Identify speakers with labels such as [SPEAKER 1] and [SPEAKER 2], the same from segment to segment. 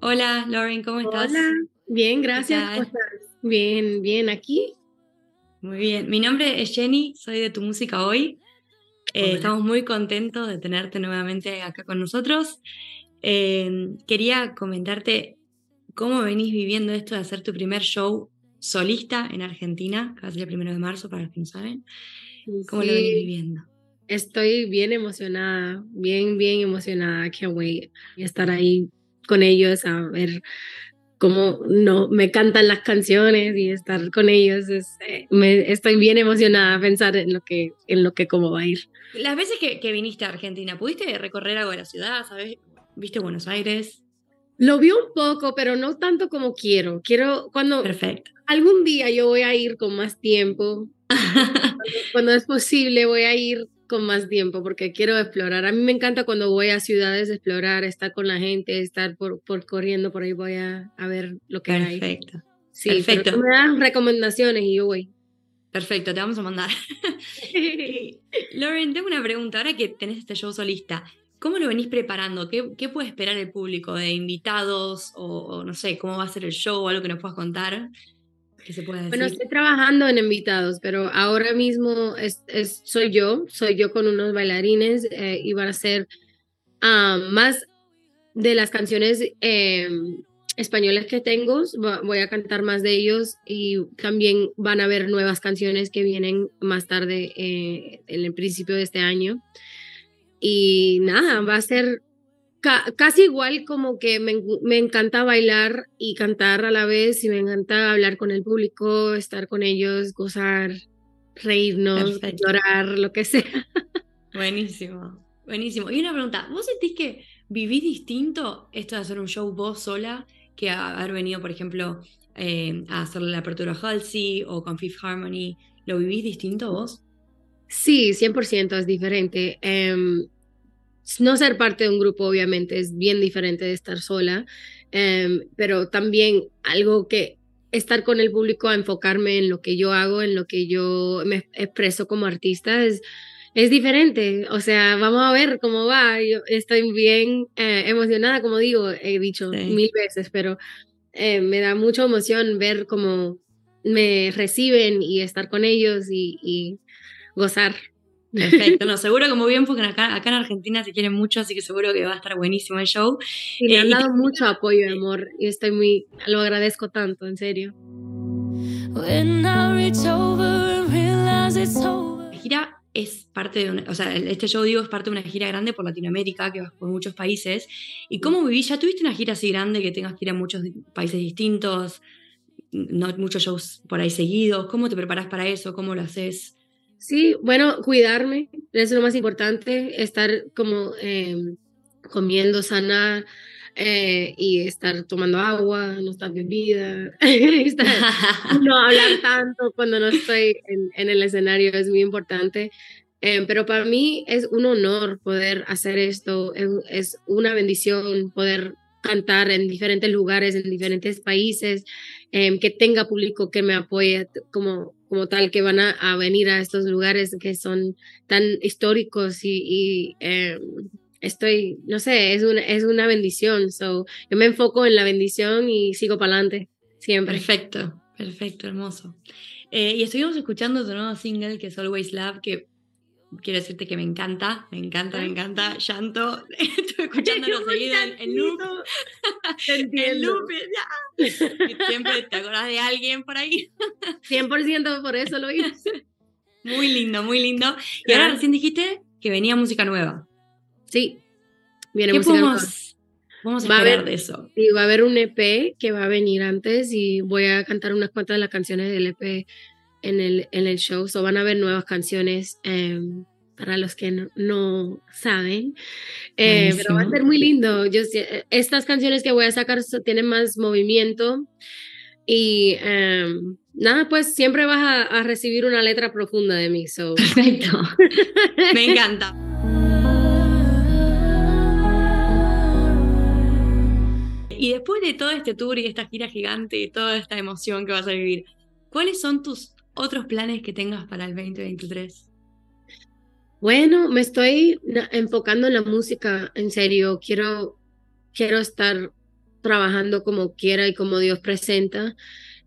[SPEAKER 1] Hola, Lauren, ¿cómo estás?
[SPEAKER 2] Hola, bien, gracias. ¿Cómo estás? Bien, bien, aquí.
[SPEAKER 1] Muy bien. Mi nombre es Jenny, soy de Tu Música Hoy. Eh, estamos muy contentos de tenerte nuevamente acá con nosotros. Eh, quería comentarte cómo venís viviendo esto de hacer tu primer show solista en Argentina, que va a ser el primero de marzo, para los que no saben. ¿Cómo lo venís viviendo?
[SPEAKER 2] Estoy bien emocionada, bien, bien emocionada. Can't wait. Estar ahí con ellos a ver cómo no me cantan las canciones y estar con ellos. Es, eh, me, estoy bien emocionada a pensar en lo que, en lo que cómo va a ir.
[SPEAKER 1] Las veces que, que viniste a Argentina, ¿pudiste recorrer algo de la ciudad? ¿Sabes? ¿Viste Buenos Aires?
[SPEAKER 2] Lo vi un poco, pero no tanto como quiero. Quiero cuando
[SPEAKER 1] Perfecto.
[SPEAKER 2] algún día yo voy a ir con más tiempo. cuando, cuando es posible voy a ir con más tiempo porque quiero explorar. A mí me encanta cuando voy a ciudades explorar, estar con la gente, estar por, por corriendo por ahí, voy a, a ver lo que
[SPEAKER 1] Perfecto.
[SPEAKER 2] hay.
[SPEAKER 1] Perfecto.
[SPEAKER 2] Sí,
[SPEAKER 1] Perfecto.
[SPEAKER 2] pero tú me das recomendaciones y yo voy.
[SPEAKER 1] Perfecto, te vamos a mandar. Lauren, tengo una pregunta. Ahora que tenés este show solista, ¿cómo lo venís preparando? ¿Qué, qué puede esperar el público de invitados? O, o, no sé, ¿cómo va a ser el show o algo que nos puedas contar? ¿Qué se puede decir?
[SPEAKER 2] Bueno, estoy trabajando en invitados, pero ahora mismo es, es soy yo, soy yo con unos bailarines eh, y van a ser uh, más de las canciones eh, españolas que tengo, voy a cantar más de ellos y también van a haber nuevas canciones que vienen más tarde eh, en el principio de este año. Y nada, va a ser ca casi igual como que me, me, encanta bailar y cantar a la vez y me encanta hablar con el público, estar con ellos, gozar, reírnos,
[SPEAKER 1] Perfecto.
[SPEAKER 2] llorar, lo que sea.
[SPEAKER 1] Buenísimo, buenísimo. Y una pregunta, ¿vos sentís que vivís distinto esto de hacer un show vos sola que haber venido, por ejemplo, eh, a hacer la apertura Halsey o con Fifth Harmony? ¿Lo vivís distinto vos?
[SPEAKER 2] Sí, 100% es diferente. Um, no ser parte de un grupo, obviamente, es bien diferente de estar sola, um, pero también algo que estar con el público, a enfocarme en lo que yo hago, en lo que yo me expreso como artista, es, es diferente. O sea, vamos a ver cómo va. Yo estoy bien eh, emocionada, como digo, he dicho
[SPEAKER 1] Sí.
[SPEAKER 2] mil veces, pero eh, me da mucha emoción ver cómo me reciben y estar con ellos y, y gozar.
[SPEAKER 1] Perfecto, no, seguro como bien, porque acá, acá en Argentina se quieren mucho, así que seguro que va a estar buenísimo el show.
[SPEAKER 2] Y me
[SPEAKER 1] Eh,
[SPEAKER 2] han dado mucho apoyo, amor, y estoy muy, lo agradezco tanto, en serio.
[SPEAKER 1] La gira es parte de una, o sea, este show digo es parte de una gira grande por Latinoamérica, que vas por muchos países. ¿Y cómo vivís? ¿Ya tuviste una gira así grande que tengas que ir a muchos países distintos? No muchos shows por ahí seguidos. ¿Cómo te preparas para eso? ¿Cómo lo haces?
[SPEAKER 2] Sí, bueno, cuidarme, es lo más importante, estar como eh, comiendo sana eh, y estar tomando agua, no estar bebida, estar, no hablar tanto cuando no estoy en, en el escenario es muy importante. Eh, pero para mí es un honor poder hacer esto, es, es, una bendición poder cantar en diferentes lugares, en diferentes países, eh, que tenga público que me apoye como, como tal, que van a, a venir a estos lugares que son tan históricos y, y eh, estoy, no sé, es una, es una bendición. So, yo me enfoco en la bendición y sigo para adelante, siempre.
[SPEAKER 1] Perfecto, perfecto, hermoso. Eh, y estuvimos escuchando tu nuevo single, que es Always Love, que quiero decirte que me encanta, me encanta, me encanta. Llanto, estuve escuchándolo seguido en, en loop. en loop, ya. Siempre te acordás de alguien por ahí.
[SPEAKER 2] 100% por eso lo hice.
[SPEAKER 1] Muy lindo, muy lindo. Y ahora recién dijiste que venía música nueva.
[SPEAKER 2] Sí, viene
[SPEAKER 1] ¿Qué
[SPEAKER 2] música nueva.
[SPEAKER 1] vamos a
[SPEAKER 2] Va a
[SPEAKER 1] esperar
[SPEAKER 2] haber-
[SPEAKER 1] de eso?
[SPEAKER 2] Y va a haber un EP que va a venir antes y voy a cantar unas cuantas de las canciones del EP en el, en el show. So van a haber nuevas canciones eh, para los que no, no saben. Eh, pero va a ser muy lindo. Yo, sé- estas canciones que voy a sacar tienen más movimiento y eh, nada, pues siempre vas a, a recibir una letra profunda de mí. So.
[SPEAKER 1] Perfecto. Me encanta. Y después de todo este tour y esta gira gigante y toda esta emoción que vas a vivir, ¿cuáles son tus otros planes que tengas para el 2023?
[SPEAKER 2] Bueno, me estoy enfocando en la música, en serio. Quiero, quiero estar trabajando como quiera y como Dios presenta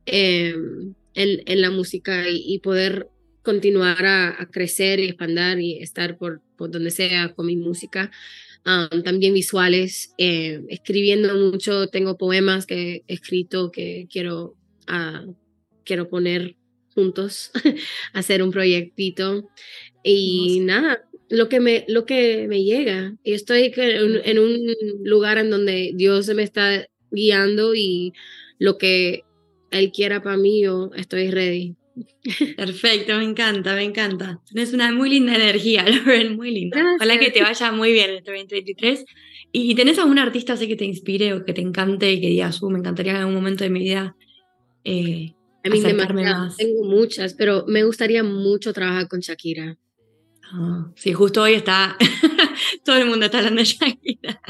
[SPEAKER 2] em, en, en, la música y, poder continuar a, crecer y expandir y estar por, por donde sea con mi música. también visuales, eh, escribiendo mucho, tengo poemas que he escrito que quiero, uh, quiero poner juntos, hacer un proyectito. Y nada, lo que me, lo que me llega. Y estoy en, en, un lugar en donde Dios me está guiando y lo que Él quiera para mí, yo estoy ready.
[SPEAKER 1] Perfecto, me encanta, me encanta. Tienes una muy linda energía, Lauren, muy linda. Ojalá que te vaya muy bien este 2023. ¿Y tenés algún artista así que te inspire o que te encante y que digas, uh, me encantaría en algún momento de mi vida eh, a mí más?
[SPEAKER 2] Tengo muchas, pero me gustaría mucho trabajar con Shakira.
[SPEAKER 1] Ah, sí, justo hoy está, todo el mundo está hablando de Shakira.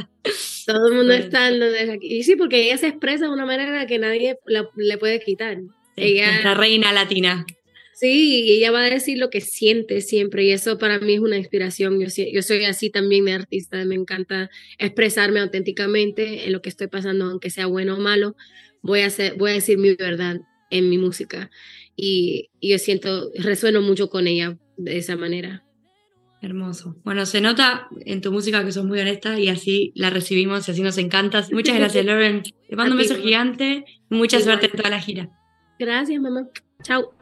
[SPEAKER 2] Todo el mundo está hablando de Shakira. Y sí, porque ella se expresa de una manera que nadie le puede quitar. ella,
[SPEAKER 1] la reina latina.
[SPEAKER 2] Sí, y ella va a decir lo que siente siempre y eso para mí es una inspiración. Yo, yo soy así también de artista, me encanta expresarme auténticamente en lo que estoy pasando, aunque sea bueno o malo, voy a, hacer, voy a decir mi verdad en mi música y, y yo siento, resueno mucho con ella de esa manera.
[SPEAKER 1] Hermoso. Bueno, se nota en tu música que sos muy honesta y así la recibimos y así nos encantas. Muchas gracias, Lauren. Te mando un beso gigante. Mucha suerte en toda la gira.
[SPEAKER 2] Gracias, mamá. Chao.